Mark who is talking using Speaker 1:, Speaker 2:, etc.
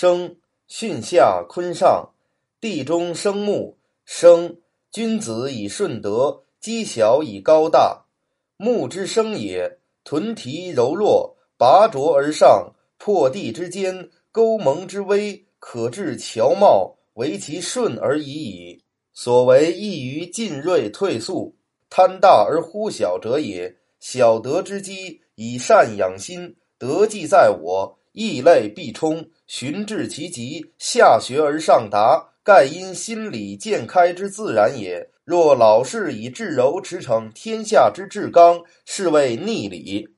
Speaker 1: 生，巽下坤上，地中生木。生，君子以顺德，积小以高大。木之生也，屯蹄柔弱，拔擢而上，破地之坚，沟蒙之危，可治乔茂，为其顺而已矣。所为易于进锐退速，贪大而忽小者也。小德之基，以善养心，德既在我，异类必冲，循至其极，下学而上达，盖因心理渐开之自然也。若老是以至柔驰骋天下之至刚，是谓逆理。